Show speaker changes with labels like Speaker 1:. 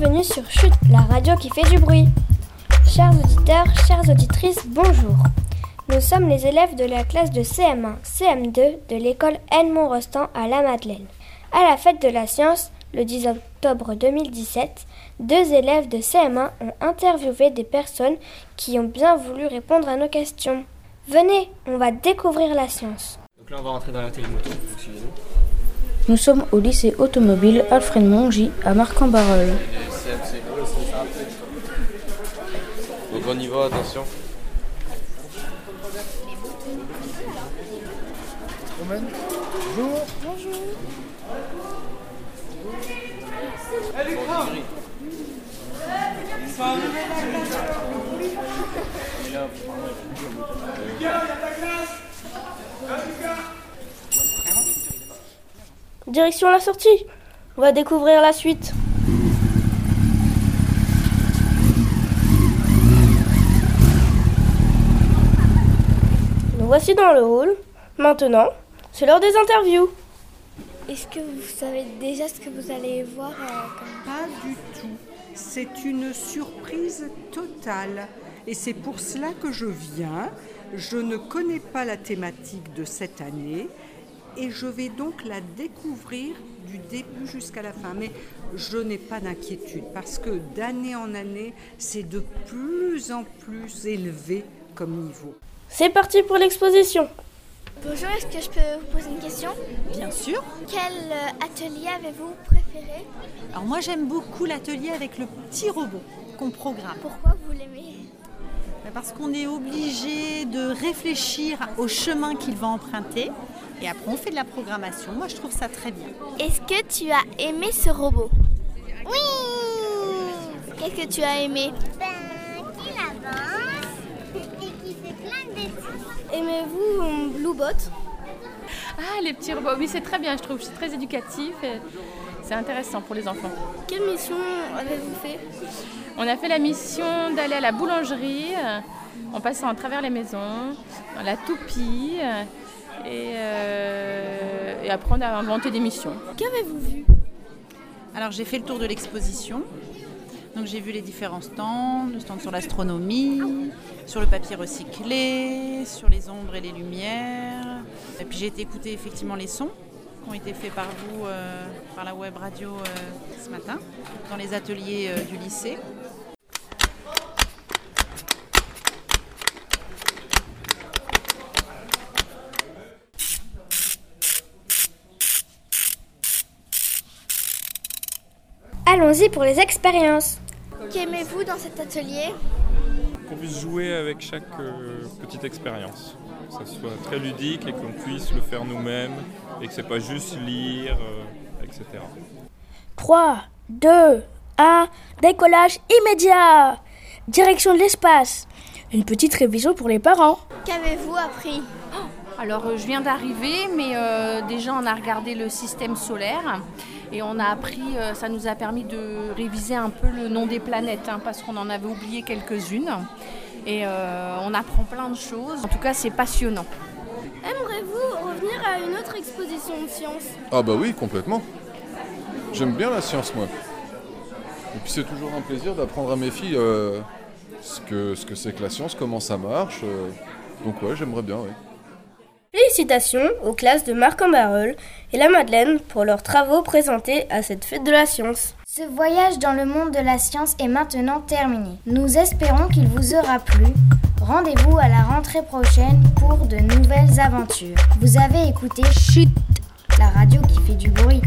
Speaker 1: bienvenue sur Chute, la radio qui fait du bruit. Chers auditeurs, chères auditrices, bonjour. Nous sommes les élèves de la classe de CM1, CM2 de l'école Edmond-Rostand à La Madeleine. À la fête de la science, le 10 octobre 2017, deux élèves de CM1 ont interviewé des personnes qui ont bien voulu répondre à nos questions. Venez, on va découvrir la science.
Speaker 2: Donc là, on va rentrer dans la. Suivez-nous.
Speaker 3: Nous sommes au lycée automobile Alfred Mongy à Marc-en-Barœul.
Speaker 2: Donc on y va, attention.
Speaker 1: Direction la sortie. On va découvrir la suite. Nous voici dans le hall. Maintenant, c'est l'heure des interviews.
Speaker 4: Est-ce que vous savez déjà ce que vous allez voir euh, comme-
Speaker 5: Pas du tout. C'est une surprise totale. Et c'est pour cela que je viens. Je ne connais pas la thématique de cette année et je vais donc la découvrir du début jusqu'à la fin. Mais je n'ai pas d'inquiétude parce que d'année en année, c'est de plus en plus élevé comme niveau.
Speaker 1: C'est parti pour l'exposition.
Speaker 4: Bonjour, est-ce que je peux vous poser une question?
Speaker 6: Bien sûr.
Speaker 4: Quel euh, atelier avez-vous préféré?
Speaker 6: Alors moi j'aime beaucoup l'atelier avec le petit robot qu'on programme.
Speaker 4: Pourquoi vous l'aimez?
Speaker 6: Parce qu'on est obligé de réfléchir au chemin qu'il va emprunter et après on fait de la programmation. Moi je trouve ça très bien.
Speaker 4: Est-ce que tu as aimé ce robot Oui Qu'est-ce que tu as aimé
Speaker 7: Ben, qu'il avance et qui fait plein de dessins.
Speaker 4: Aimez-vous euh, Bluebot
Speaker 8: Ah, les petits robots, oui, c'est très bien, je trouve. C'est très éducatif et c'est intéressant pour les enfants.
Speaker 4: Quelle mission avez-vous fait
Speaker 8: On a fait la mission d'aller à la boulangerie euh, en passant à travers les maisons, dans la toupie. Et, euh, et après, on a inventé des missions.
Speaker 4: Qu'avez-vous vu?
Speaker 6: Alors j'ai fait le tour de l'exposition. Donc j'ai vu les différents stands, le stand sur l'astronomie, sur le papier recyclé, sur les ombres et les lumières. Et puis j'ai été écouter effectivement les sons qui ont été faits par vous, euh, par la web radio euh, ce matin, dans les ateliers euh, du lycée.
Speaker 1: Allons-y pour les expériences.
Speaker 4: Qu'aimez-vous dans cet atelier
Speaker 9: qu'on puisse jouer avec chaque euh, petite expérience. Que ça soit très ludique et qu'on puisse le faire nous-mêmes et que c'est pas juste lire, euh, etc.
Speaker 1: 3, 2, 1, décollage immédiat. Direction de l'espace. Une petite révision pour les parents.
Speaker 4: Qu'avez-vous appris
Speaker 8: Alors, euh, je viens d'arriver, mais euh, déjà, on a regardé le système solaire et on a appris, euh, ça nous a permis de réviser un peu le nom des planètes, hein, parce qu'on en avait oublié quelques-unes. Et euh, on apprend plein de choses. En tout cas, c'est passionnant.
Speaker 4: Aimerez-vous revenir à une autre exposition de sciences
Speaker 10: Ah bah oui, complètement. J'aime bien la science, moi. Et puis c'est toujours un plaisir d'apprendre à mes filles euh, ce que ce que c'est que la science, comment ça marche. euh. Donc ouais, j'aimerais bien, oui.
Speaker 1: Félicitations aux classes de Marc-en-Barœul et la Madeleine pour leurs travaux présentés à cette fête de la science.
Speaker 7: Ce voyage dans le monde de la science est maintenant terminé. Nous espérons qu'il vous aura plu. Rendez-vous à la rentrée prochaine pour de nouvelles aventures. Vous avez écouté Chut, la radio qui fait du bruit.